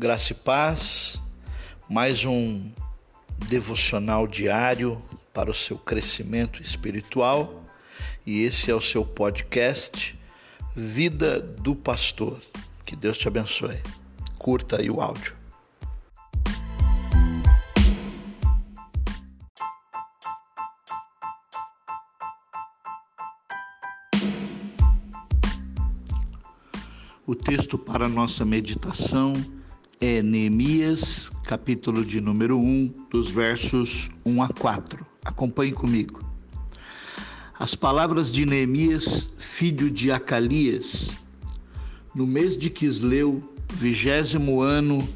Graça e paz, mais um devocional diário para o seu crescimento espiritual e esse é o seu podcast Vida do Pastor. Que Deus te abençoe. Curta aí o áudio. O texto para nossa meditação é Neemias, capítulo de número 1, dos versos 1 a 4. Acompanhe comigo. As palavras de Neemias, filho de Acalias, no mês de Quisleu, vigésimo ano,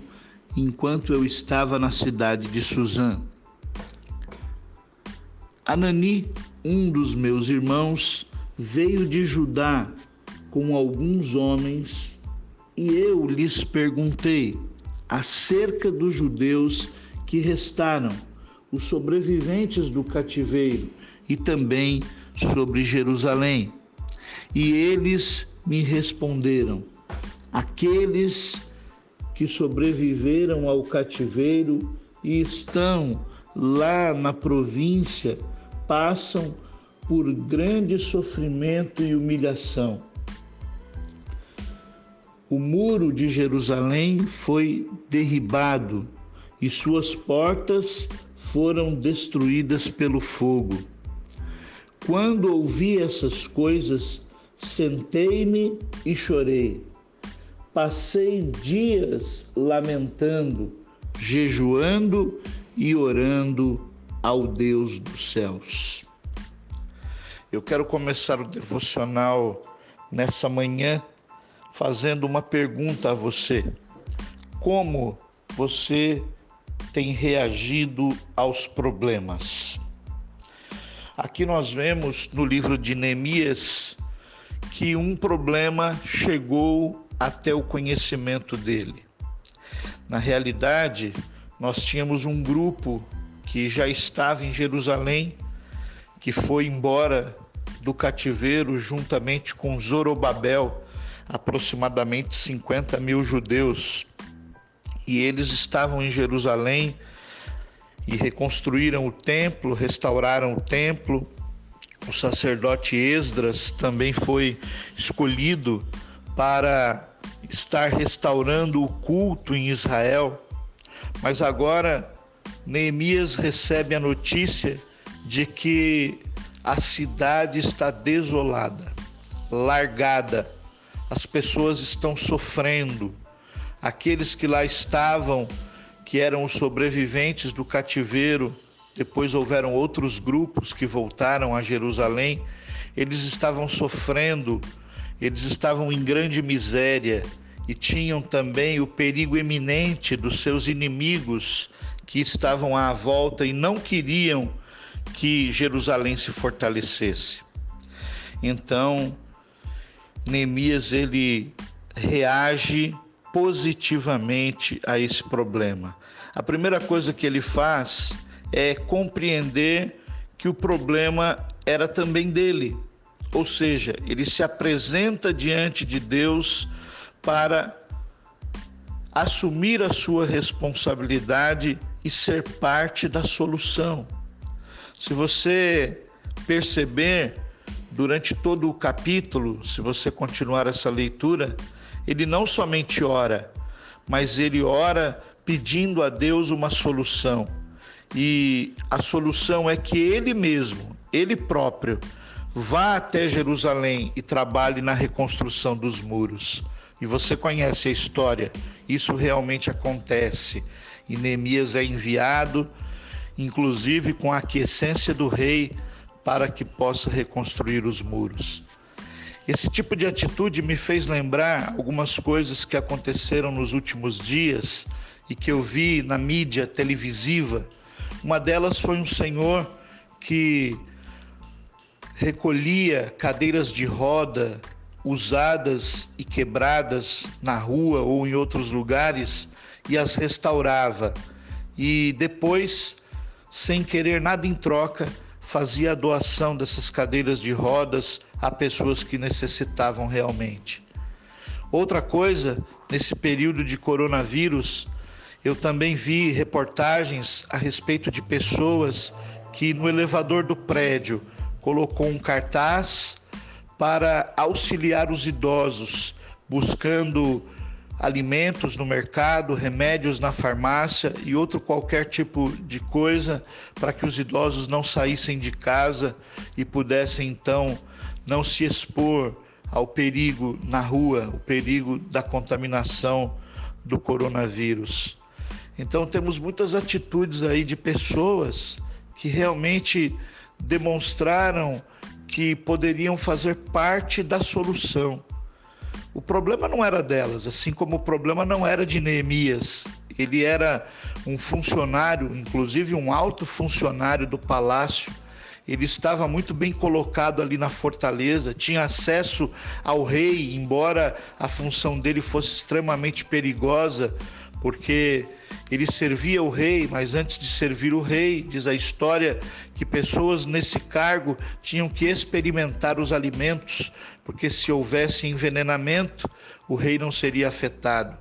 enquanto eu estava na cidade de Suzã. Anani, um dos meus irmãos, veio de Judá com alguns homens e eu lhes perguntei acerca dos judeus que restaram, os sobreviventes do cativeiro e também sobre Jerusalém. E eles me responderam: aqueles que sobreviveram ao cativeiro e estão lá na província passam por grande sofrimento e humilhação o muro de Jerusalém foi derribado e suas portas foram destruídas pelo fogo. Quando ouvi essas coisas, sentei-me e chorei. Passei dias lamentando, jejuando e orando ao Deus dos céus. Eu quero começar o devocional nessa manhã fazendo uma pergunta a você: como você tem reagido aos problemas? Aqui nós vemos no livro de Neemias que um problema chegou até o conhecimento dele. Na realidade, nós tínhamos um grupo que já estava em Jerusalém, que foi embora do cativeiro juntamente com Zorobabel, aproximadamente 50 mil judeus e eles estavam em Jerusalém e reconstruíram o templo, restauraram o templo. O sacerdote Esdras também foi escolhido para estar restaurando o culto em Israel. Mas agora Neemias recebe a notícia de que a cidade está desolada, largada as pessoas estão sofrendo. Aqueles que lá estavam, que eram os sobreviventes do cativeiro, depois houveram outros grupos que voltaram a Jerusalém, eles estavam sofrendo, eles estavam em grande miséria e tinham também o perigo eminente dos seus inimigos que estavam à volta e não queriam que Jerusalém se fortalecesse. Então, Neemias ele reage positivamente a esse problema. A primeira coisa que ele faz é compreender que o problema era também dele. Ou seja, ele se apresenta diante de Deus para assumir a sua responsabilidade e ser parte da solução. Se você perceber, durante todo o capítulo, se você continuar essa leitura, ele não somente ora, mas ele ora pedindo a Deus uma solução. E a solução é que ele mesmo, ele próprio, vá até Jerusalém e trabalhe na reconstrução dos muros. E você conhece a história, isso realmente acontece. E Neemias é enviado, inclusive com a aquiescência do rei para que possa reconstruir os muros. Esse tipo de atitude me fez lembrar algumas coisas que aconteceram nos últimos dias e que eu vi na mídia televisiva. Uma delas foi um senhor que recolhia cadeiras de roda usadas e quebradas na rua ou em outros lugares e as restaurava. E depois, sem querer nada em troca, fazia a doação dessas cadeiras de rodas a pessoas que necessitavam realmente. Outra coisa, nesse período de coronavírus, eu também vi reportagens a respeito de pessoas que no elevador do prédio colocou um cartaz para auxiliar os idosos, buscando alimentos no mercado, remédios na farmácia e outro qualquer tipo de coisa para que os idosos não saíssem de casa e pudessem então não se expor ao perigo na rua, o perigo da contaminação do coronavírus. Então temos muitas atitudes aí de pessoas que realmente demonstraram que poderiam fazer parte da solução. O problema não era delas, assim como o problema não era de Neemias. Ele era um funcionário, inclusive um alto funcionário do palácio. Ele estava muito bem colocado ali na fortaleza, tinha acesso ao rei, embora a função dele fosse extremamente perigosa, porque ele servia o rei, mas antes de servir o rei, diz a história que pessoas nesse cargo tinham que experimentar os alimentos, porque se houvesse envenenamento, o rei não seria afetado.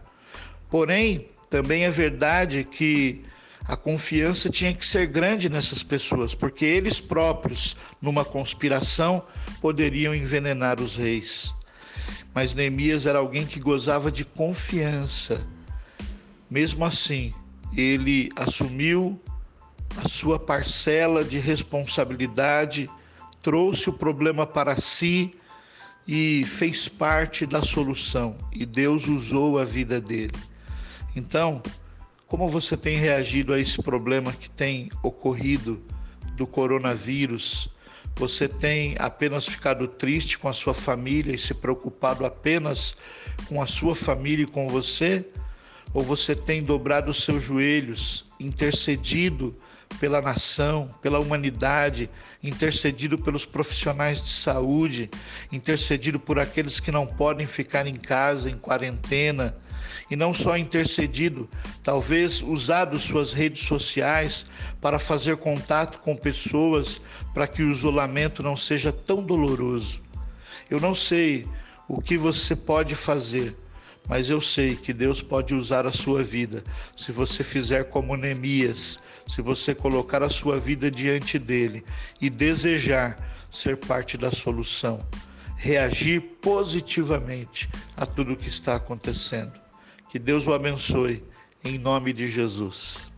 Porém, também é verdade que a confiança tinha que ser grande nessas pessoas, porque eles próprios, numa conspiração, poderiam envenenar os reis. Mas Neemias era alguém que gozava de confiança. Mesmo assim, ele assumiu a sua parcela de responsabilidade, trouxe o problema para si e fez parte da solução, e Deus usou a vida dele. Então, como você tem reagido a esse problema que tem ocorrido do coronavírus? Você tem apenas ficado triste com a sua família e se preocupado apenas com a sua família e com você? Ou você tem dobrado os seus joelhos, intercedido pela nação, pela humanidade, intercedido pelos profissionais de saúde, intercedido por aqueles que não podem ficar em casa, em quarentena, e não só intercedido, talvez usado suas redes sociais para fazer contato com pessoas para que o isolamento não seja tão doloroso. Eu não sei o que você pode fazer, mas eu sei que Deus pode usar a sua vida se você fizer como Neemias, se você colocar a sua vida diante dele e desejar ser parte da solução, reagir positivamente a tudo o que está acontecendo. Que Deus o abençoe, em nome de Jesus.